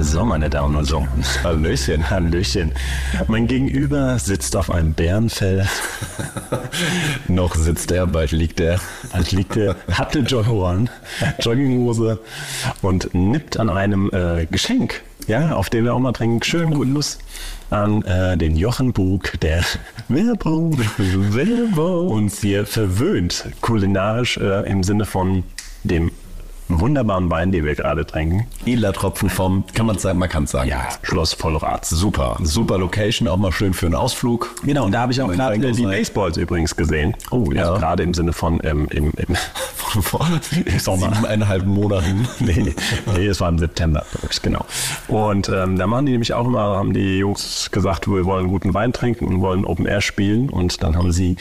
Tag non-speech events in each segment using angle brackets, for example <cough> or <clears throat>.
So, meine Damen und Herren. Hallöchen, Hallöchen. Mein Gegenüber sitzt auf einem Bärenfell. <laughs> Noch sitzt er, bald liegt er. Bald liegt er, hatte Jogger Jogginghose und nippt an einem äh, Geschenk, ja, auf dem wir auch mal trinken. Schönen guten Lust an äh, den Jochen Bug, der Werbung, Werbung uns hier verwöhnt, kulinarisch äh, im Sinne von dem wunderbaren Wein, den wir gerade trinken. Edler Tropfen vom, kann man sagen, man kann es sagen. Ja, Schloss Vollrath. Super, super Location, auch mal schön für einen Ausflug. Genau, und da habe ich auch gerade Frank die. Baseballs übrigens gesehen. Oh, ja. Also gerade im Sinne von ähm, im, im, <laughs> Vor Sommer. siebeneinhalb Monaten. <laughs> nee, nee, es war im September, genau. Und ähm, da machen die nämlich auch immer, haben die Jungs gesagt, wir wollen guten Wein trinken und wollen Open Air spielen. Und dann haben sie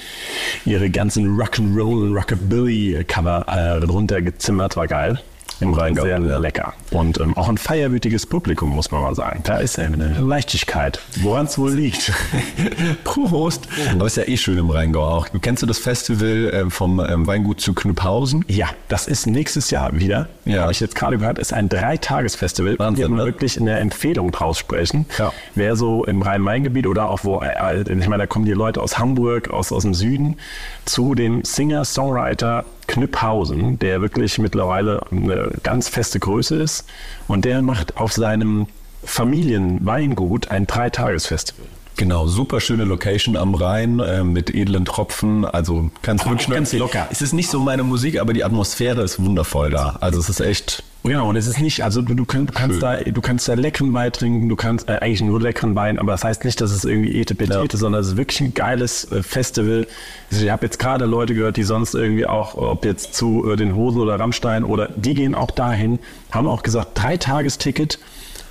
ihre ganzen Rock'n'Roll und Rockabilly-Cover äh, runtergezimmert, war geil. Im Rheingau. Sehr lecker. Und ähm, auch ein feierwütiges Publikum, muss man mal sagen. Da ist eine Leichtigkeit. Woran es wohl liegt. <laughs> Prost. Aber ist ja eh schön im Rheingau auch. Kennst du das Festival ähm, vom ähm, Weingut zu Knüpphausen? Ja, das ist nächstes Jahr wieder. Ja. Habe ich jetzt gerade gehört, ist ein Dreitagesfestival. Wahnsinn, Hier ne? ne? wirklich eine Empfehlung draus sprechen. Ja. Wer so im Rhein-Main-Gebiet oder auch wo, äh, ich meine, da kommen die Leute aus Hamburg, aus, aus dem Süden, zu dem Singer-Songwriter Knüpphausen, der wirklich mittlerweile eine ganz feste Größe ist. Und der macht auf seinem Familienweingut ein Dreitagesfestival. Genau, super schöne Location am Rhein ähm, mit edlen Tropfen. Also kannst Aber wirklich nur ganz locker. Es ist nicht so meine Musik, aber die Atmosphäre ist wundervoll da. Also es ist echt. Ja, und es ist nicht, also du, du, kannst, du kannst da, du kannst da leckeren Wein trinken, du kannst äh, eigentlich nur leckeren Wein, aber das heißt nicht, dass es irgendwie Ete Petete, Ja. sondern es ist wirklich ein geiles äh, Festival. Also ich habe jetzt gerade Leute gehört, die sonst irgendwie auch, ob jetzt zu äh, den Hosen oder Rammstein oder die gehen auch dahin, haben auch gesagt, drei Tagesticket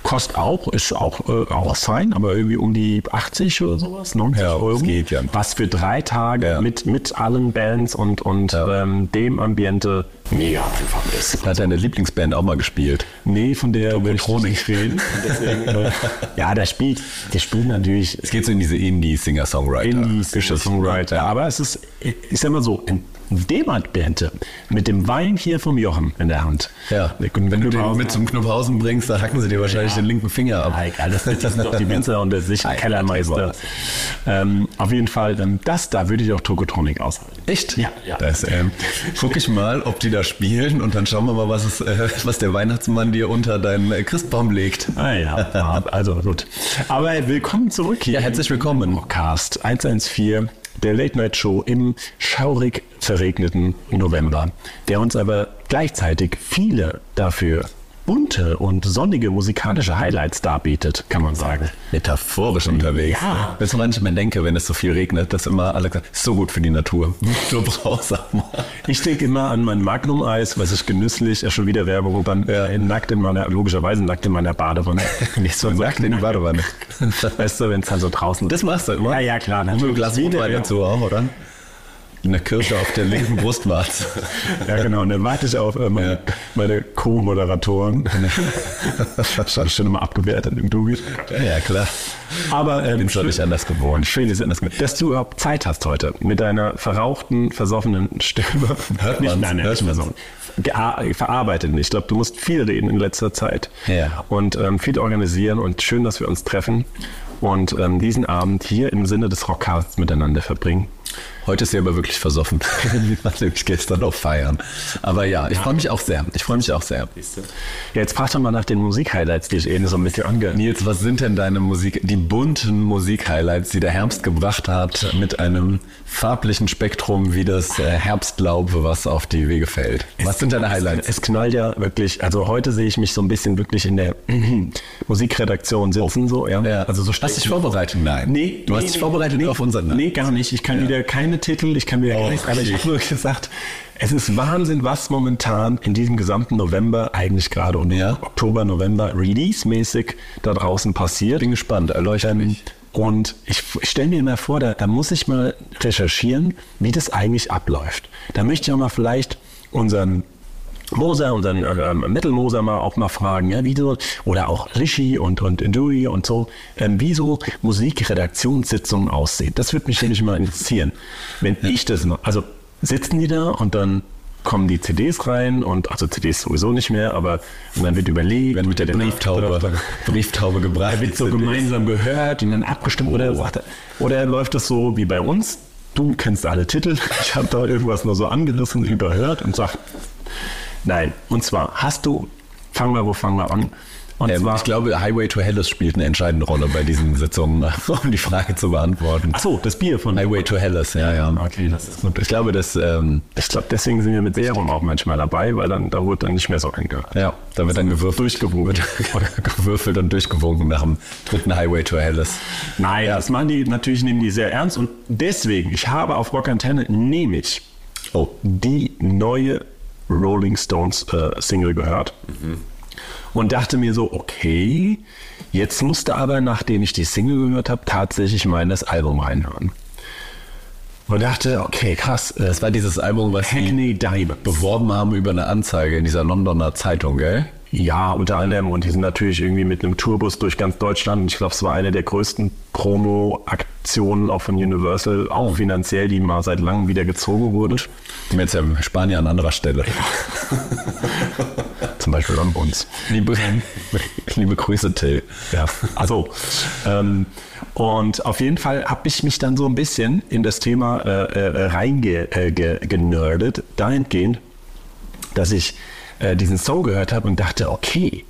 kostet auch, ist auch, äh, auch fein, aber irgendwie um die 80 oder sowas, 90 Ja, Euro. geht ja. Was für drei Tage Ja. mit, mit allen Bands und, und ähm, dem Ambiente mega einfach ist. Hat deine Lieblingsband auch mal gespielt? Nee, von der will ich Tokotronic. nicht reden. <laughs> Deswegen, ja, der spielt, der spielt natürlich Es geht so in diese Indie-Singer-Songwriter. Indie-Songwriter. Aber es ist, ich sag mal so, in dem Bente mit dem Wein hier vom Jochen in der Hand. Ja, wenn wenn du den mit zum Knüpphausen bringst, dann hacken sie dir wahrscheinlich den linken Finger ab. Ja, egal, das, das sind doch die Winzer und der sich Kellermeister. Ähm, auf jeden Fall, ähm, das da würde ich auch Tokotronic aushalten. Echt? Ja, ja. Das, ähm, guck ich mal, ob die da spielen und dann schauen wir mal, was, es, äh, was der Weihnachtsmann dir unter deinen äh, Christbaum legt. Ah ja, also gut. Aber willkommen zurück hier. Ja, herzlich willkommen. Cast 114, der Late Night Show im schaurig verregneten November, der uns aber gleichzeitig viele dafür bunte und sonnige musikalische Highlights darbietet, kann man sagen. Metaphorisch unterwegs. Ja. Du, woran ich immer denke, wenn es so viel regnet, dass immer alle sagen, ist so gut für die Natur. Du brauchst auch mal. Ich denke immer an mein Magnum-Eis, was ich genüsslich, ja schon wieder Werbung, dann äh, nackt in meiner, logischerweise nackt in meiner Badewanne. <laughs> Nicht so Nackt in die Badewanne. Weißt du, wenn es dann so draußen Das machst du immer? Ja, ja, klar. Und mit einem Glas Rotwein dazu auch, oder? Eine Kirsche auf der linken Brustwarze. <laughs> Ja, genau. Und dann warte ich auf äh, meine, Ja. meine Co-Moderatoren. <laughs> schon, schon immer abgewertet im Dubi. Ja, ja, klar. Aber ähm, Bin schon nicht anders gewohnt. Schön, ist anders gewohnt. dass du überhaupt Zeit hast heute mit deiner verrauchten, versoffenen Stimme. Hört nicht, nein, nein, hört versoffen. Gea- Verarbeitet nicht. Ich glaube, du musst viel reden in letzter Zeit. Ja. Und ähm, viel organisieren und schön, dass wir uns treffen und ähm, diesen Abend hier im Sinne des Rockcasts miteinander verbringen. Heute ist sie aber wirklich versoffen. <laughs> Wir waren nämlich gestern auf Feiern. Aber ja, ich freue mich auch sehr. Ich freue mich auch sehr. Ja, jetzt frag doch mal nach den Musik-Highlights, die ich eben so ein bisschen ange... Nils, was sind denn deine Musik, die bunten Musik-Highlights, die der Herbst gebracht hat, mit einem farblichen Spektrum wie das äh, Herbstlaub, was auf die Wege fällt? Was sind deine Highlights? Es knallt ja wirklich, also heute sehe ich mich so ein bisschen wirklich in der <clears throat> Musikredaktion sitzen, so, ja. Ja. Also so Hast du dich vorbereitet? Nein. Nee, Du hast nee, dich nee, vorbereitet nee, auf unseren. Nee, gar nicht. Ich kann wieder keine Titel, ich kann wieder gar Oh, nichts, aber ich habe nur gesagt, es ist Wahnsinn, was momentan in diesem gesamten November, eigentlich gerade und Ja. Oktober, November, release-mäßig da draußen passiert. Bin gespannt, erleuchte mich. Und ich, ich stelle mir immer vor, da, da muss ich mal recherchieren, wie das eigentlich abläuft. Da möchte ich auch mal vielleicht unseren Moser, unseren ähm, Metal Moser mal auch mal fragen, ja, wie so, oder auch Rishi und, und Dewey und so, ähm, wie so Musikredaktionssitzungen aussehen. Das würde mich nämlich mal interessieren. Wenn ich das noch, also sitzen die da und dann kommen die CDs rein und also CDs sowieso nicht mehr, aber und dann wird überlegt, Wenn mit der Brieftaube, Brieftaube gebreitet. wird so gemeinsam gehört und dann abgestimmt oder, oder läuft das so wie bei uns? Du kennst alle Titel, ich habe da irgendwas nur so angerissen, überhört und sag, nein. Und zwar hast du, fangen wir, wo fangen wir an? Und Ähm, ich glaube, Highway to Hell spielt eine entscheidende Rolle bei diesen <laughs> Sitzungen, <laughs> um die Frage zu beantworten. ach so, das Bier von Highway to Hellas, ja, ja. Okay, das ist gut. Ich glaube, das, ähm, Ich glaube, deswegen sind wir mit Serum auch manchmal dabei, weil dann da wird dann nicht mehr so angehört. ja, da wird dann gewürfelt, Durchgewunken. <laughs> gewürfelt und durchgewunken nach dem dritten Highway to Hellas. Nein, das machen die natürlich, nehmen die sehr ernst und deswegen, ich habe auf Rock Antenne, nehme ich Oh, die neue Rolling Stones äh, Single gehört und dachte mir so, okay, jetzt musste aber, nachdem ich die Single gehört habe, tatsächlich mal in das Album reinhören. Und dachte, okay, krass, äh, das war dieses Album, was Hackney Diamond. beworben haben über eine Anzeige in dieser Londoner Zeitung, gell? Ja, unter anderem. Und die sind natürlich irgendwie mit einem Tourbus durch ganz Deutschland. Und ich glaube, es war eine der größten Promo-Aktionen auch von Universal, auch finanziell, die mal seit langem wieder gezogen wurde. Die jetzt ja Spanier an anderer Stelle. <laughs> Zum Beispiel an uns. Liebe, <laughs> liebe Grüße, Till. Ja, also ähm, und auf jeden Fall habe ich mich dann so ein bisschen in das Thema äh, äh, reingenördet, äh, ge- dahingehend, dass ich äh, diesen Song gehört habe und dachte, okay,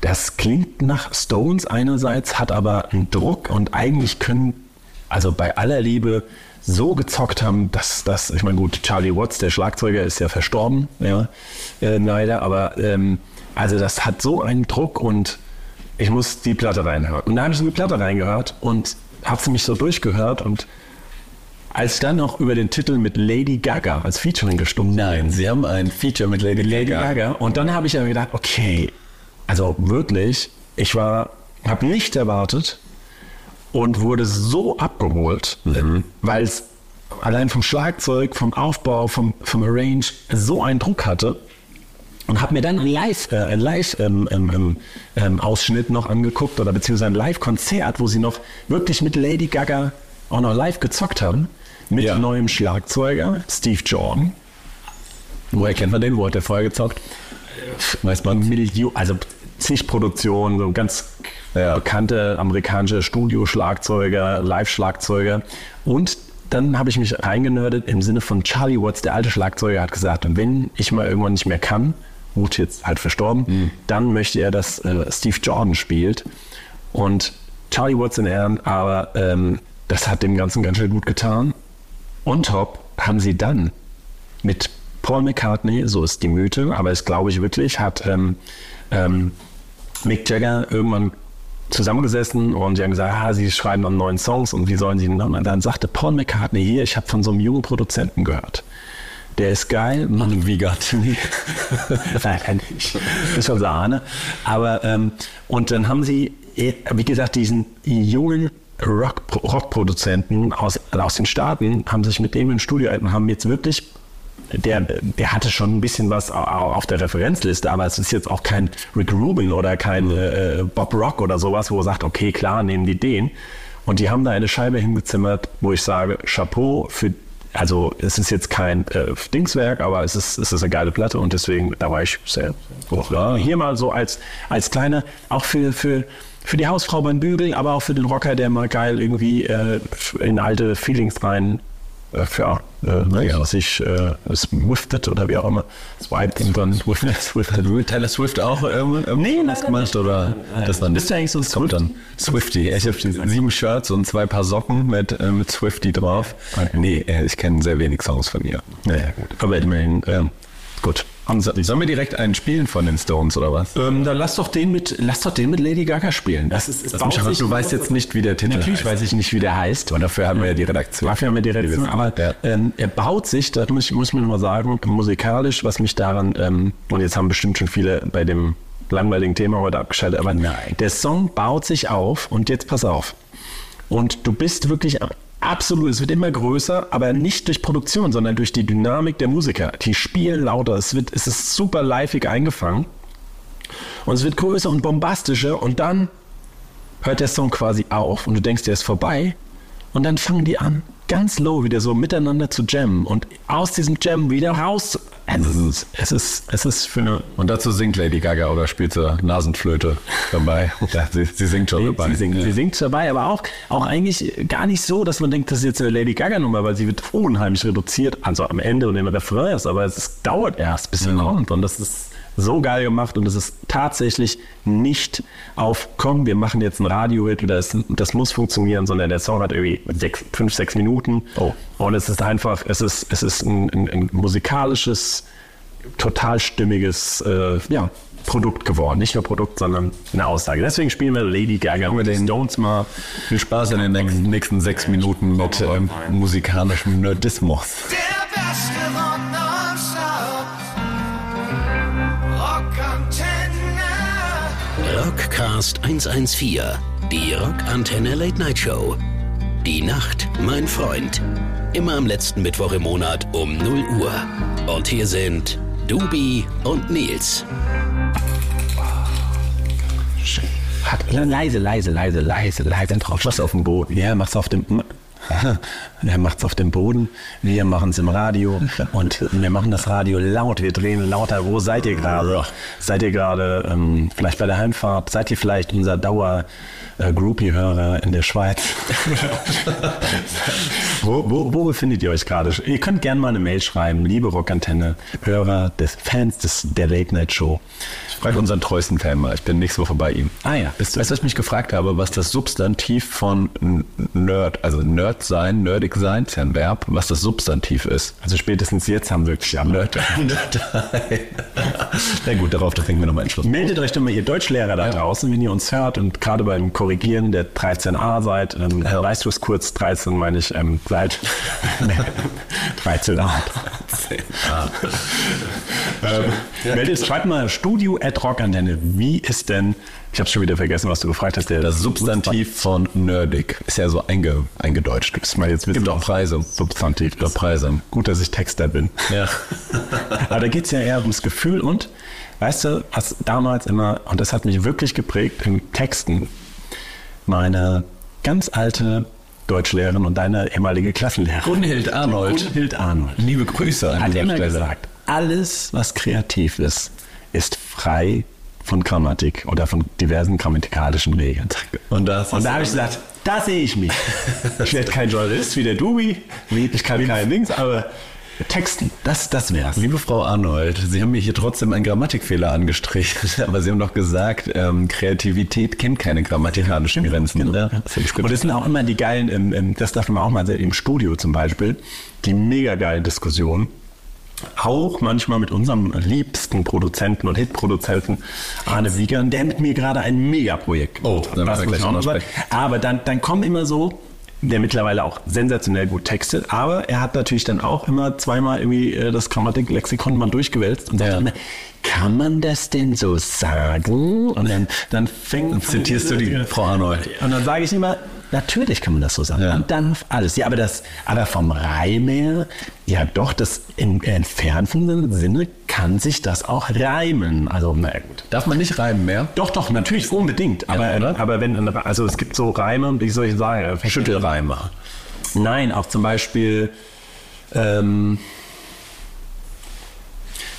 das klingt nach Stones einerseits, hat aber einen Druck und eigentlich können, also bei aller Liebe, so gezockt haben, dass das, ich meine, gut, Charlie Watts, der Schlagzeuger, ist ja verstorben, ja, äh, leider, aber ähm, also das hat so einen Druck und ich muss die Platte reinhören. Und da habe ich so die Platte reingehört und habe sie mich so durchgehört und als dann noch über den Titel mit Lady Gaga als Featuring gestummt Nein, sie haben ein Feature mit Lady, Lady Gaga. Gaga. Und dann habe ich ja gedacht, okay, also wirklich, ich war, habe nicht erwartet und wurde so abgeholt, weil es allein vom Schlagzeug, vom Aufbau, vom, vom Arrange so einen Druck hatte. Und habe mir dann ein Live, äh, ein Live ähm, ähm, ähm, ähm, noch angeguckt oder beziehungsweise ein Live-Konzert, wo sie noch wirklich mit Lady Gaga auch noch live gezockt haben. Mit Ja. neuem Schlagzeuger, Steve Jordan. Woher kennt man den? Wo hat der vorher gezockt? Weiß man. Million, also zig Produktionen, so ganz Ja. bekannte amerikanische Studio-Schlagzeuger, Live-Schlagzeuger. Und dann habe ich mich reingenördet im Sinne von Charlie Watts, der alte Schlagzeuger, hat gesagt, wenn ich mal irgendwann nicht mehr kann, gut, jetzt halt verstorben, dann möchte er, dass äh, Steve Jordan spielt. Und Charlie Watts in Ehren, aber ähm, das hat dem Ganzen ganz schön gut getan. On top haben sie dann mit Paul McCartney, so ist die Mythe, aber es glaube ich wirklich, hat ähm, ähm, Mick Jagger irgendwann zusammengesessen und die haben gesagt, ah, sie schreiben dann neuen Songs und wie sollen sie denn? Und dann sagte Paul McCartney hier, ich habe von so einem jungen Produzenten gehört. Der ist geil. Mann, wie Gott. <laughs> Nein. Das ist schon Sahne. Aber, ähm, und dann haben sie, eh, wie gesagt, diesen jungen Rock, Rockproduzenten aus, aus den Staaten, haben sich mit dem ins Studio und haben jetzt wirklich der, der hatte schon ein bisschen was au- auf der Referenzliste, aber es ist jetzt auch kein Rick Rubin oder kein äh, Bob Rock oder sowas, wo er sagt, okay, klar, nehmen die den. Und die haben da eine Scheibe hingezimmert, wo ich sage, Chapeau für, also es ist jetzt kein äh, Dingswerk, aber es ist, es ist eine geile Platte und deswegen, da war ich sehr, oh, ja, hier mal so als, als kleiner, auch für, für, für die Hausfrau beim Bügeln, aber auch für den Rocker, der mal geil irgendwie äh, in alte Feelings rein äh, für äh, naja, sich äh, swiftet oder wie auch immer, swiped und dann swiftet, swiftet. <laughs> Hat Taylor Swift auch irgendwann Nee, was leider gemacht oder das dann Bist du eigentlich so ein kommt dann Swifty. Ich habe sieben Shirts und zwei Paar Socken mit, äh, mit Swifty drauf. Nee, äh, ich kenne sehr wenig Songs von ihr. Naja, gut. Aber immerhin, ähm, gut. Haben sie, Sollen wir direkt einen spielen von den Stones oder was? ähm, dann lass doch den mit, lass doch den mit Lady Gaga spielen. Das ist, es baut sich- du weißt jetzt nicht, wie der Titel Natürlich heißt. weiß ich nicht, wie der heißt. Und dafür haben wir ja die Redaktion. Dafür haben wir die Redaktion. Aber Ja. ähm, er baut sich, da muss ich, muss ich mir noch mal sagen, musikalisch, was mich daran, ähm, und jetzt haben bestimmt schon viele bei dem langweiligen Thema heute abgeschaltet, aber Nein. der Song baut sich auf und jetzt pass auf. Und du bist wirklich absolut, es wird immer größer, aber nicht durch Produktion, sondern durch die Dynamik der Musiker. Die spielen lauter, es, wird, es ist super liveig eingefangen und es wird größer und bombastischer und dann hört der Song quasi auf und du denkst, der ist vorbei und dann fangen die an, ganz low wieder so miteinander zu jammen und aus diesem Jam wieder raus. Es ist, es ist, es ist für eine Und dazu singt Lady Gaga oder spielt sie Nasenflöte dabei. <laughs> Ja, sie, sie singt schon dabei. Sie singt, sie singt dabei, aber auch, auch eigentlich gar nicht so, dass man denkt, das ist jetzt eine Lady Gaga-Nummer, weil sie wird unheimlich reduziert, also am Ende und im Refrain ist, aber es ist, dauert erst, bis sie kommt und das ist so geil gemacht und es ist tatsächlich nicht auf, komm, wir machen jetzt ein Radio-Hit oder das, das muss funktionieren, sondern der Song hat irgendwie sechs, fünf, sechs Minuten Oh. und es ist einfach, es ist, es ist ein, ein, ein musikalisches, total stimmiges äh, ja, Produkt geworden. Nicht nur Produkt, sondern eine Aussage. Deswegen spielen wir Lady Gaga mit den Stones mal. Viel Spaß in den nächsten, nächsten sechs Minuten mit ähm, musikalischem Nerdismus. Der beste Rock Rockcast 114, die Rockantenne Late Night Show. Die Nacht, mein Freund. Immer am letzten Mittwoch im Monat um 0 Uhr. Und hier sind Dubi und Nils. Hat, leise, leise, leise, leise, leise, dann drauf. Was auf dem Boden. Ja, macht's auf dem. <laughs> Er macht's auf dem Boden, wir machen's im Radio und wir machen das Radio laut, wir drehen lauter. Wo seid ihr gerade? Seid ihr gerade ähm, vielleicht bei der Heimfahrt? Seid ihr vielleicht unser Dauer äh, Groupie-Hörer in der Schweiz? <laughs> wo, wo, wo befindet ihr euch gerade? Ihr könnt gerne mal eine Mail schreiben, liebe Rockantenne, Hörer des Fans des, der Late Night Show. Ich frage unseren treuesten Fan mal. Ich bin nächste Woche bei ihm. Ah ja, Weißt du, was ich mich gefragt habe, was das Substantiv von Nerd, also Nerd sein, nerdig sein, ist ja ein Verb, was das Substantiv ist. Also spätestens jetzt haben wirklich alle. Nerd. <laughs> Na gut, darauf trinken wir nochmal Entschluss. Meldet euch doch mal, ihr Deutschlehrer da draußen, wenn ihr uns hört und gerade beim Korrigieren der 13a seid. Ähm, weißt du es kurz? 13 meine ich, ähm, seid <laughs> 13a. ähm, meldet, schreibt mal Studio at Rockantenne. Wie ist denn, ich habe schon wieder vergessen, was du gefragt hast, der Das Substantiv von nerdig ist ja so einge, eingedeutscht. Müssen wir jetzt. Gibt auch Preise. Substantiv. Auch Preise. Gut, dass ich Texter bin. Ja. <laughs> Aber da geht es ja eher ums Gefühl und, weißt du, was damals immer, und das hat mich wirklich geprägt, in Texten, meine ganz alte Deutschlehrerin und deine ehemalige Klassenlehrerin. Gunhild Arnold. Gunhild Arnold. Liebe Grüße an Hat dieser immer Stelle. gesagt, alles, was kreativ ist, ist frei von Grammatik oder von diversen grammatikalischen Regeln. Und das Und da habe ich gesagt, da sehe ich mich. Ich werde kein Journalist wie der Dubi, ich kann kein Dings, aber Texten, das, das wär's. Liebe Frau Arnold, Sie haben mir hier trotzdem einen Grammatikfehler angestrichen, <laughs> aber Sie haben doch gesagt, ähm, Kreativität kennt keine grammatikalischen Grenzen. Genau. Ja, Ja. das finde ich gut. Und das sind auch immer die geilen, ähm, das darf man auch mal sehen, im Studio zum Beispiel, die mega geilen Diskussionen. Auch manchmal mit unserem liebsten Produzenten und Hitproduzenten Arne Wiegern, der mit mir gerade ein Megaprojekt Oh, macht. da müssen Das gleich auch noch sagen. Aber dann, dann kommen immer so, der mittlerweile auch sensationell gut textet, aber er hat natürlich dann auch immer zweimal irgendwie äh, das Grammatiklexikon mal durchgewälzt und sagt Ja. immer, kann man das denn so sagen? Und dann, dann fängt Dann zitierst du die Frau Arnold. und dann sage ich immer, natürlich kann man das so sagen. Ja. Und dann alles. Ja, aber das, aber vom Reim her, ja doch, das im entfernten Sinne kann sich das auch reimen. Also, na ja, gut. Darf man nicht reimen mehr? Doch, doch, natürlich, unbedingt. Aber, oder? aber wenn, also es gibt so Reime, wie soll ich sagen? Schüttelreime. Nein, auch zum Beispiel, ähm,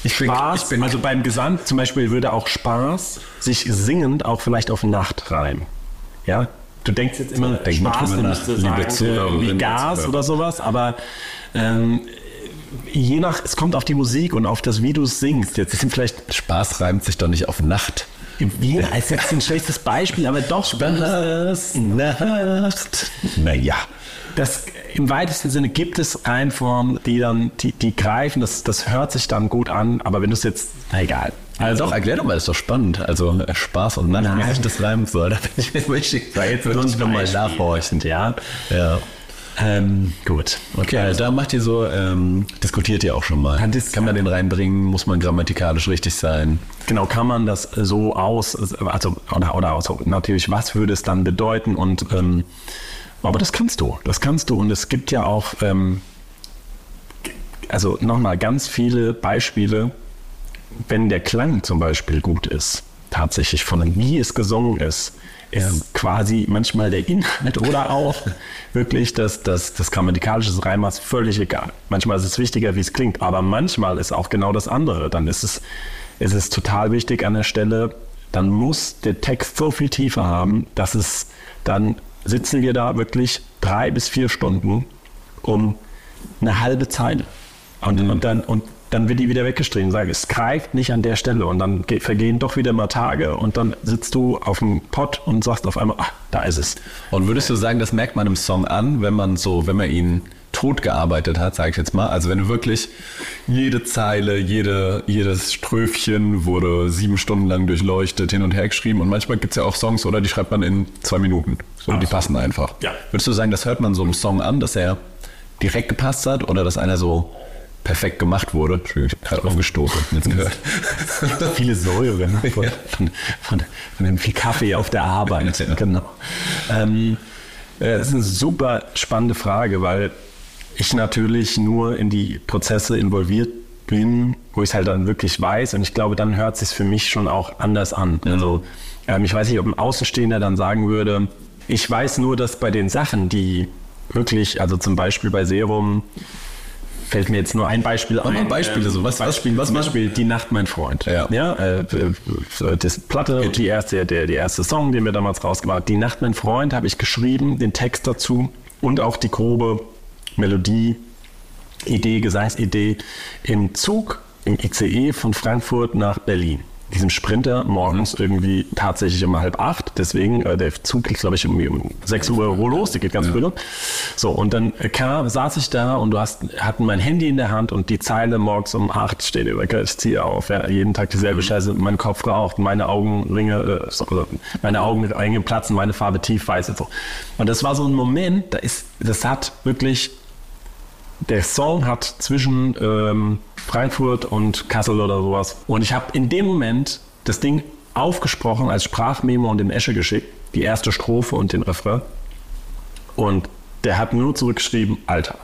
Ich bin, Spaß, ich bin also beim Gesang zum Beispiel würde auch Spaß sich singend auch vielleicht auf Nacht reimen. Ja, du denkst jetzt immer, Denk Spaß müsste nach, liebe wie Gas oder sowas, aber ähm, je nach, es kommt auf die Musik und auf das, wie du es singst. Jetzt sind vielleicht Spaß reimt sich doch nicht auf Nacht. wie als jetzt ein schlechtes Beispiel, aber doch Spaß, Nacht. Naja. Das, Im weitesten Sinne gibt es Reimformen, die dann, die, die greifen, das, das hört sich dann gut an, aber wenn du es jetzt, na egal. Also doch, erklär doch mal, ist doch spannend. Also äh, Spaß und Nacht, wie sich das reimen soll. Da bin ich mir richtig. So, <laughs> jetzt würde ich nochmal nachhorchen. Ja. Ja. Ähm, gut. Okay, also da macht ihr so, ähm, diskutiert ihr auch schon mal. Kann das- Kann man den reinbringen? Muss man grammatikalisch richtig sein? Genau, kann man das so aus, also, oder, oder also, natürlich, was würde es dann bedeuten und, ähm, Aber das kannst du, das kannst du. Und es gibt ja auch, ähm, also nochmal ganz viele Beispiele, wenn der Klang zum Beispiel gut ist, tatsächlich von wie es gesungen ist, ist quasi manchmal der Inhalt oder auch wirklich das, das, das grammatikalische des Reimers völlig egal. Manchmal ist es wichtiger, wie es klingt, aber manchmal ist auch genau das andere. Dann ist es, ist es total wichtig an der Stelle, dann muss der Text so viel Tiefe haben, dass es dann sitzen wir da wirklich drei bis vier Stunden um eine halbe Zeile. Und, und, dann, und dann wird die wieder weggestrichen. Sage, es greift nicht an der Stelle. Und dann ge- vergehen doch wieder mal Tage. Und dann sitzt du auf dem Pott und sagst auf einmal, ah, da ist es. Und würdest du sagen, das merkt man im Song an, wenn man so, wenn man ihn tot gearbeitet hat, sage ich jetzt mal. Also wenn du wirklich jede Zeile, jede, jedes Ströfchen wurde sieben Stunden lang durchleuchtet, hin und her geschrieben. Und manchmal gibt es ja auch Songs, oder die schreibt man in zwei Minuten. So, die passen einfach. Ja. Würdest du sagen, das hört man so im Song an, dass er direkt gepasst hat oder dass einer so perfekt gemacht wurde? Entschuldigung, ich habe gerade aufgestoßen. Jetzt gehört. <laughs> Viele Säure ne? von, von, von, von dem viel Kaffee auf der Arbeit. <laughs> genau. Ähm, äh, das ist eine super spannende Frage, weil ich natürlich nur in die Prozesse involviert bin, wo ich es halt dann wirklich weiß. Und ich glaube, dann hört es sich für mich schon auch anders an. Also ähm, ich weiß nicht, ob ein Außenstehender dann sagen würde, ich weiß nur, dass bei den Sachen, die wirklich, also zum Beispiel bei Serum, fällt mir jetzt nur ein Beispiel mal ein. Beispiele so. Was- was- Beispiel, was zum man- Beispiel Die Nacht, mein Freund. Ja. ja äh, äh, das Platte, die erste, der, der erste Song, den wir damals rausgebracht haben. Die Nacht, mein Freund, habe ich geschrieben, den Text dazu und auch die grobe Melodie, Idee, Gesangsidee im Zug, im ICE von Frankfurt nach Berlin. Diesem Sprinter morgens irgendwie tatsächlich um halb acht. Deswegen, äh, der Zug geht, glaube ich, irgendwie um 6 Uhr los, der geht ganz früh los. So, und dann äh, kam, saß ich da und du hast, hatten mein Handy in der Hand und die Zeile morgens um acht steht über, ich ziehe auf, ja, jeden Tag dieselbe Scheiße, mein Kopf raucht, meine Augenringe, äh, meine Augenringe platzen, meine Farbe tiefweiß und so. Und das war so ein Moment, da ist, das hat wirklich der Song hat zwischen ähm, Frankfurt und Kassel oder sowas. Und ich habe in dem Moment das Ding aufgesprochen als Sprachmemo und dem Esche geschickt, die erste Strophe und den Refrain. Und der hat nur zurückgeschrieben, Alter,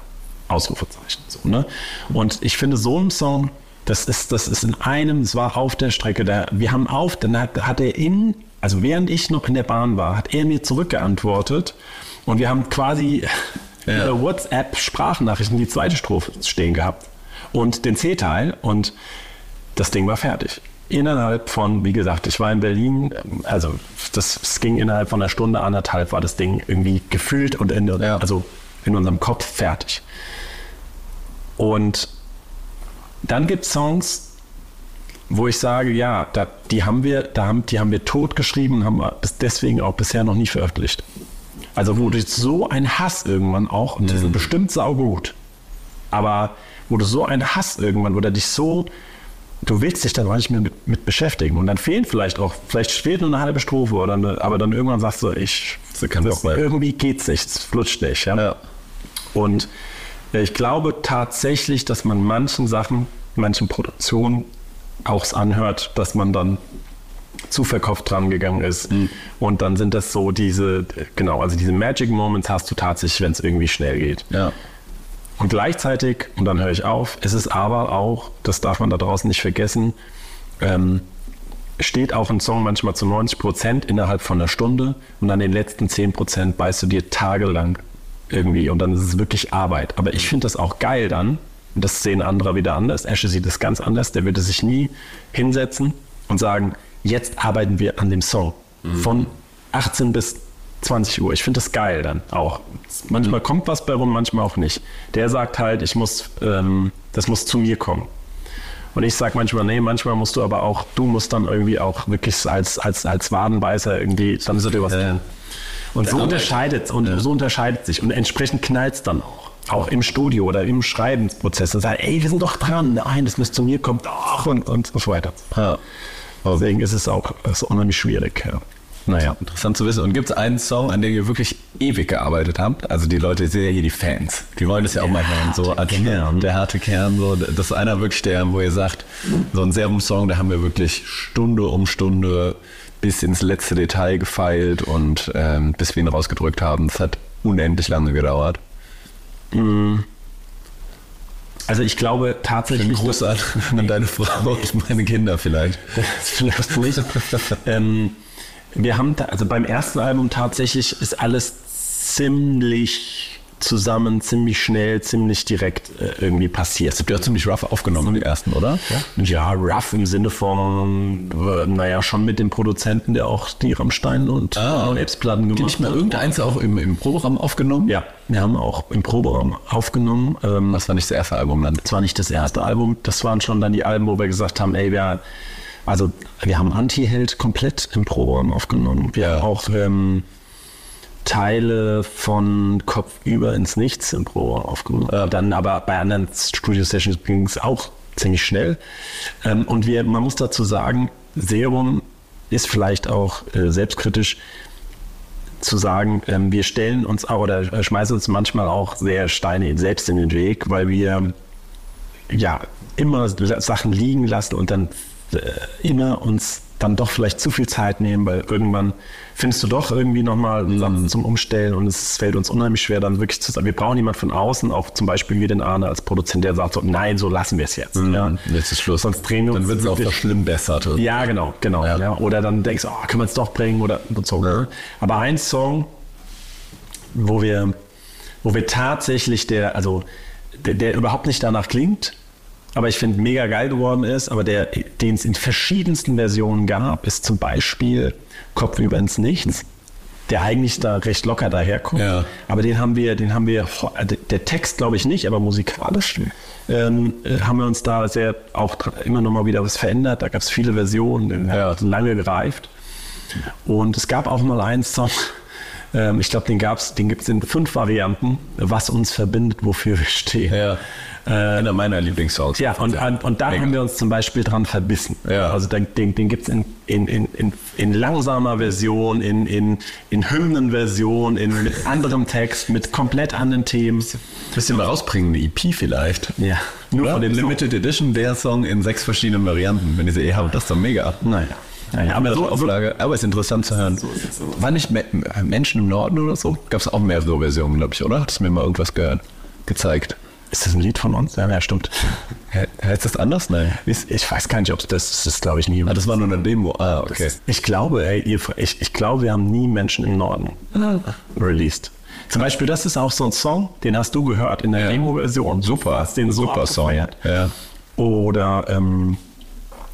Ausrufezeichen. So, ne? Und ich finde, so ein Song, das ist, das ist in einem, es war auf der Strecke, da, wir haben auf, dann hat, hat er in, also während ich noch in der Bahn war, hat er mir zurückgeantwortet und wir haben quasi Ja. über WhatsApp Sprachnachrichten die zweite Strophe stehen gehabt und den C-Teil und das Ding war fertig. Innerhalb von, wie gesagt, ich war in Berlin, also das, es ging innerhalb von einer Stunde, anderthalb war das Ding irgendwie gefühlt und in, Ja. also in unserem Kopf fertig. Und dann gibt es Songs, wo ich sage, ja, da, die haben wir, da haben, die haben wir tot geschrieben, haben wir deswegen auch bisher noch nie veröffentlicht. Also wo du so einen Hass irgendwann auch, und die sind bestimmt saugut, aber wo du so einen Hass irgendwann, wo der dich so, du willst dich da gar nicht mehr mit, mit beschäftigen und dann fehlen vielleicht auch, vielleicht fehlt nur eine halbe Strophe oder eine, aber dann irgendwann sagst du, ich, So kann das, irgendwie geht's nicht, es flutscht nicht. Ja? Ja. Und ich glaube tatsächlich, dass man manchen Sachen, manchen Produktionen auch es anhört, dass man dann zu verkopft dran gegangen ist. Und dann sind das so diese, genau, also diese Magic Moments hast du tatsächlich, wenn es irgendwie schnell geht. Ja. Und gleichzeitig, und dann höre ich auf, ist es aber auch, das darf man da draußen nicht vergessen, ähm, steht auch ein Song manchmal zu 90 Prozent innerhalb von einer Stunde und an den letzten 10 Prozent beißt du dir tagelang irgendwie und dann ist es wirklich Arbeit. Aber ich finde das auch geil dann, das sehen andere wieder anders, Asche sieht das ganz anders, der würde sich nie hinsetzen und sagen, jetzt arbeiten wir an dem Song von 18 bis 20 Uhr. Ich finde das geil dann auch. Manchmal kommt was bei rum, manchmal auch nicht. Der sagt halt, ich muss, ähm, das muss zu mir kommen. Und ich sage manchmal, nee, manchmal musst du aber auch, du musst dann irgendwie auch wirklich als, als, als Wadenbeißer irgendwie, dann ist dir was Ja. tun. Und so unterscheidet und so unterscheidet sich. Und entsprechend knallt es dann auch. Auch im Studio oder im Schreibensprozess. Und sagt, ey, wir sind doch dran. Nein, das müsste zu mir kommen. Doch, und, und so weiter. ja. Deswegen ist es auch ist unheimlich schwierig. Ja. Naja. Interessant zu wissen. Und gibt es einen Song, an dem ihr wirklich ewig gearbeitet habt? Also die Leute, ich sehe ja hier die Fans. Die wollen das ja auch mal hören. So harte Kern. Der harte Kern. So. Das ist einer wirklich der, wo ihr sagt, so ein Serum-Song, da haben wir wirklich Stunde um Stunde bis ins letzte Detail gefeilt und ähm, bis wir ihn rausgedrückt haben. Das hat unendlich lange gedauert. Also ich glaube tatsächlich. Gruß an, an deine Frau und <laughs> meine Kinder vielleicht. <laughs> vielleicht nicht. ähm, wir haben, also beim ersten Album tatsächlich ist alles ziemlich zusammen, ziemlich schnell, ziemlich direkt äh, irgendwie passiert. Habt ihr auch ziemlich rough aufgenommen, die ersten, oder? Ja. ja, rough im Sinne von, äh, naja, schon mit dem Produzenten, der auch die Rammstein und Ah. Ihr gemacht nicht mal irgendeins auch im, im Proberaum aufgenommen? Ja, wir haben auch im Proberaum aufgenommen. Ähm, Das war nicht das erste Album dann. das war nicht das erste Album, das waren schon dann die Alben, wo wir gesagt haben, ey, wir, also wir haben Anti-Held komplett im Proberaum aufgenommen. Wir Ja. haben auch ähm, Teile von Kopf über ins Nichts im Proberaum aufgenommen. Äh, dann aber bei anderen Studio-Sessions ging es auch ziemlich schnell. Ähm, und wir, man muss dazu sagen, Serum ist vielleicht auch äh, selbstkritisch zu sagen, ähm, wir stellen uns auch oder äh, schmeißen uns manchmal auch sehr Steine selbst in den Weg, weil wir ja immer Sachen liegen lassen und dann äh, immer uns dann doch vielleicht zu viel Zeit nehmen, weil irgendwann findest du doch irgendwie nochmal Sachen zum Umstellen und es fällt uns unheimlich schwer, dann wirklich zu sagen, wir brauchen jemanden von außen, auch zum Beispiel wie den Arne als Produzent, der sagt so, nein, so lassen wir es jetzt. Ja. Jetzt ist Schluss. Sonst drehen wir uns Dann wird es auch wirklich- verschlimmbessert. Ja, genau, genau. Ja. Ja. Oder dann denkst du, oh, können wir es doch bringen oder so. ne? Aber ein Song, wo wir, wo wir tatsächlich der, also der, der überhaupt nicht danach klingt, aber ich finde mega geil geworden ist, aber der, den es in verschiedensten Versionen gab, ist zum Beispiel Kopf über ins Nichts. Der eigentlich da recht locker daherkommt. Ja. Aber den haben wir, den haben wir, der Text glaube ich nicht, aber musikalisch ähm, äh, haben wir uns da sehr auch immer noch mal wieder was verändert. Da gab es viele Versionen, den Ja. hat lange gereift. Und es gab auch mal einen Song, ähm, ich glaube, den gab's, den gibt es in fünf Varianten, was uns verbindet, wofür wir stehen. Ja. Einer meiner Lieblingssongs. Ja, und, und, und da Mega. haben wir uns zum Beispiel dran verbissen. Ja. Also den, den, den gibt es in, in, in, in, in langsamer Version, in, in, in Hymnenversion, in mit anderem Text, mit komplett anderen Themen. Bisschen mal rausbringen, eine EP vielleicht. Ja. Nur Oder? von den Limited Edition, der Song in sechs verschiedenen Varianten. Wenn ihr sie eh habt, das ist doch mega. Naja. Naja aber So so, Auflage, aber ist interessant zu hören. War nicht Me Menschen im Norden oder so? Gab es auch mehrere Versionen, glaube ich, oder? Hattest du mir mal irgendwas gehört? Gezeigt. ist das ein Lied von uns? Ja, ja stimmt. Heißt das anders? Nein. Ist- Ich weiß gar nicht, ob es das ist, das glaube ich nie. Ah, das war nur eine Demo. Ah, okay. Ich glaube, ey, ihr, ich, ich glaube, wir haben nie Menschen im Norden released. Zum Beispiel, das ist auch so ein Song, den hast du gehört in der Ja. Demo-Version. Super, den so Super Song. Ja. Oder, ähm,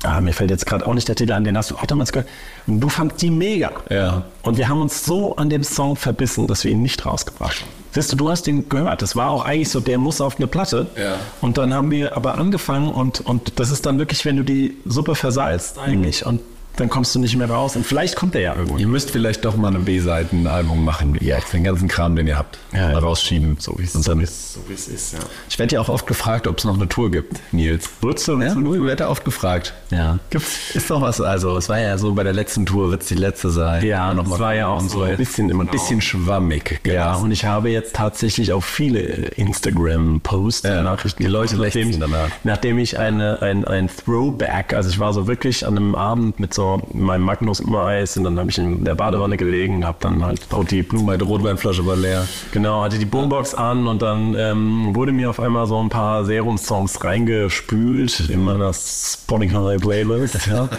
ah, mir fällt jetzt gerade auch nicht der Titel an, den hast du auch damals gehört. Und du fandst die mega. Ja. Und wir haben uns so an dem Song verbissen, dass wir ihn nicht rausgebracht haben. Siehst du, du hast den gehört. Das war auch eigentlich so, der muss auf eine Platte. Ja. Und dann haben wir aber angefangen und, und das ist dann wirklich, wenn du die Suppe versalzt eigentlich. Und dann kommst du nicht mehr raus. Und vielleicht kommt der ja irgendwann. Ihr müsst vielleicht doch mal ein B-Seiten-Album machen. Ja, den ganzen Kram, den ihr habt. Ja, mal rausschieben. So wie es ist, so wie es ist, ja. ich werde ja auch oft gefragt, ob es noch eine Tour gibt, Nils. Würdest du? Ja, du wird ja oft gefragt. Ja. Gibt's, ist doch was, also es war ja so bei der letzten Tour, wird es die letzte sein. Ja, noch das war ja auch so ein bisschen immer ein bisschen schwammig. Ja, und ich habe jetzt tatsächlich auch viele Instagram-Posts, Ja, Nachrichten. die Leute nachdem, nachdem ich eine, ein, ein Throwback, also ich war so wirklich an einem Abend mit so meinem Magnus im Eis und dann habe ich in der Badewanne gelegen, habe dann halt auch die Meine Rotweinflasche war leer. Genau, hatte die Boombox an und dann ähm, wurde mir auf einmal so ein paar Serum-Songs reingespült in meiner Spotify-Playlist. Ja.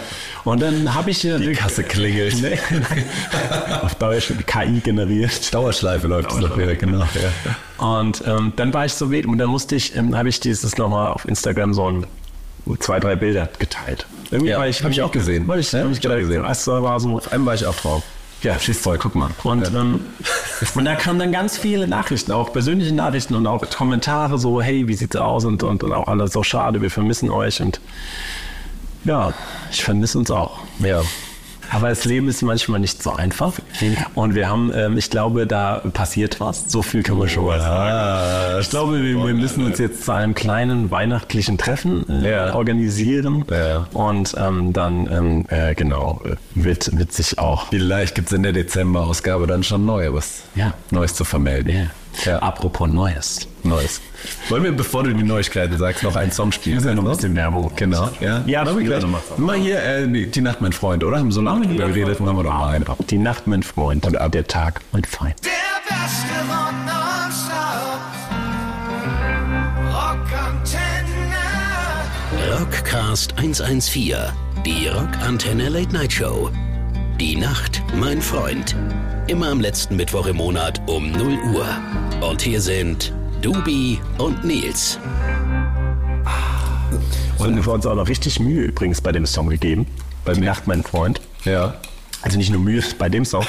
Und dann habe ich... Die Kasse klingelt. Nee, <laughs> auf Deutsch KI generiert. Dauerschleife läuft es noch wieder, genau. Ja. Und ähm, dann war ich so weh und dann musste ich, ähm, habe ich dieses nochmal auf Instagram so ein zwei, drei Bilder geteilt. Irgendwie Ja, ich, hab ich auch gesehen. Weil ich, Ja, hab ich gedacht, gesehen. Das war so, Vor allem war ich auch drauf. ja, schießt voll, guck mal. Und, ähm, und da kamen dann ganz viele Nachrichten, auch persönliche Nachrichten und auch Kommentare so, hey, wie sieht's aus? Und, und, und auch alles so schade, wir vermissen euch. Und ja, ich vermisse uns auch. Ja. Aber das Leben ist manchmal nicht so einfach. Und wir haben, ähm, ich glaube, da passiert was. So viel kann man schon mal sagen. Ah, Ich glaube, wir, wir müssen uns jetzt zu einem kleinen weihnachtlichen Treffen äh, organisieren. Ja. Und ähm, dann, ähm, äh, genau, äh, wird, wird sich auch Vielleicht gibt es in der Dezember-Ausgabe dann schon neu, was Ja. Neues zu vermelden. Ja. Ja. Apropos Neues. Neues. Wollen wir, bevor du die Neuigkeiten sagst, noch einen Song spielen? Ja, noch ein bisschen Werbung. Genau. Ja, Ja, wir wir gleich. mal. Hier, äh, die, die Nacht, mein Freund, oder? Haben so lange drüber geredet, machen wir doch mal eine. Die Nacht, mein Freund. Und ab der Tag, mein Feind. Der beste Rock. Rockantenne. Rockcast 114, die Rockantenne Late Night Show. Die Nacht, mein Freund. Immer am letzten Mittwoch im Monat um 0 Uhr. Und hier sind Dubi und Nils. Und wir haben uns auch noch richtig Mühe übrigens bei dem Song gegeben. Bei Die Nacht, mein Freund. Ja. Also nicht nur Mühe bei dem Song.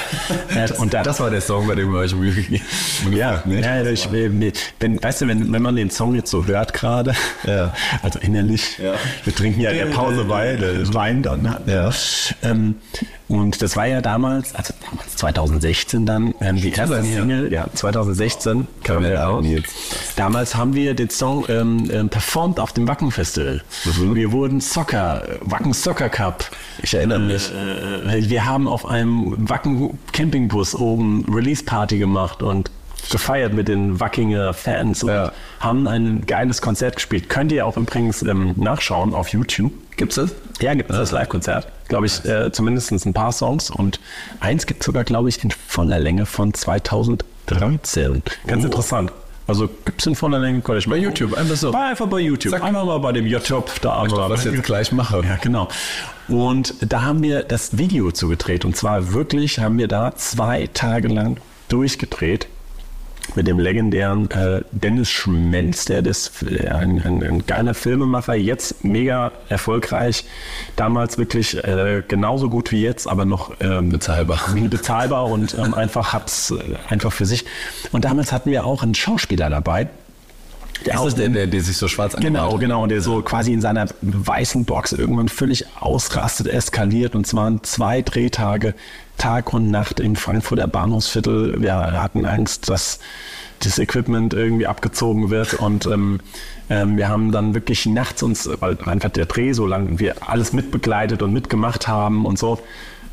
Äh, <laughs> und da, Das war der Song, bei dem wir euch Mühe gegeben ja, ne? ja ich, will- wenn, weißt du, wenn, wenn man den Song jetzt so hört gerade, Ja. <laughs> also innerlich, Ja. wir trinken ja in der Pause Wein, äh, Wein dann. ne? Ja. Ähm, und das war ja damals, also damals 2016 dann, ähm, die erste. Single, ja, 2016 kam raus. jetzt. Damals haben wir den Song ähm, ähm, performt auf dem Wacken Festival. Mhm. Wir wurden Soccer, äh, Wacken Soccer Cup. Ich erinnere mich. Äh, wir haben auf einem Wacken Campingbus oben Release Party gemacht und gefeiert mit den Wackinger Fans und Ja. haben ein geiles Konzert gespielt. Könnt ihr auch übrigens ähm, nachschauen auf YouTube. Gibt's das? Ja, gibt es das Live-Konzert. Glaube ich, äh, zumindest ein paar Songs. Und eins gibt sogar, glaube ich, in voller Länge von 2013. Ganz interessant. Also gibt es in voller Länge, kann ich Bei YouTube, einfach so. War einfach bei YouTube. Zack. Einfach mal bei dem YouTube da. aber- Was ich jetzt gleich mache. ja, genau. Und da haben wir das Video zugedreht. Und zwar wirklich haben wir da zwei Tage lang durchgedreht mit dem legendären äh, Dennis Schmelz, der das äh, ein, ein, ein geiler Filmemacher, jetzt mega erfolgreich, damals wirklich äh, genauso gut wie jetzt, aber noch ähm, Bezahlbar. <laughs> bezahlbar und ähm, einfach hat's äh, einfach für sich. Und damals hatten wir auch einen Schauspieler dabei, der Ist das der, der, der sich so schwarz Genau, hat? genau. Und der so quasi in seiner weißen Box irgendwann völlig ausrastet, eskaliert. Und zwar zwei Drehtage, Tag und Nacht im Frankfurter Bahnhofsviertel. Wir hatten Angst, dass das Equipment irgendwie abgezogen wird. Und ähm, ähm, wir haben dann wirklich nachts uns, weil einfach der Dreh so lang, wir alles mitbegleitet und mitgemacht haben und so,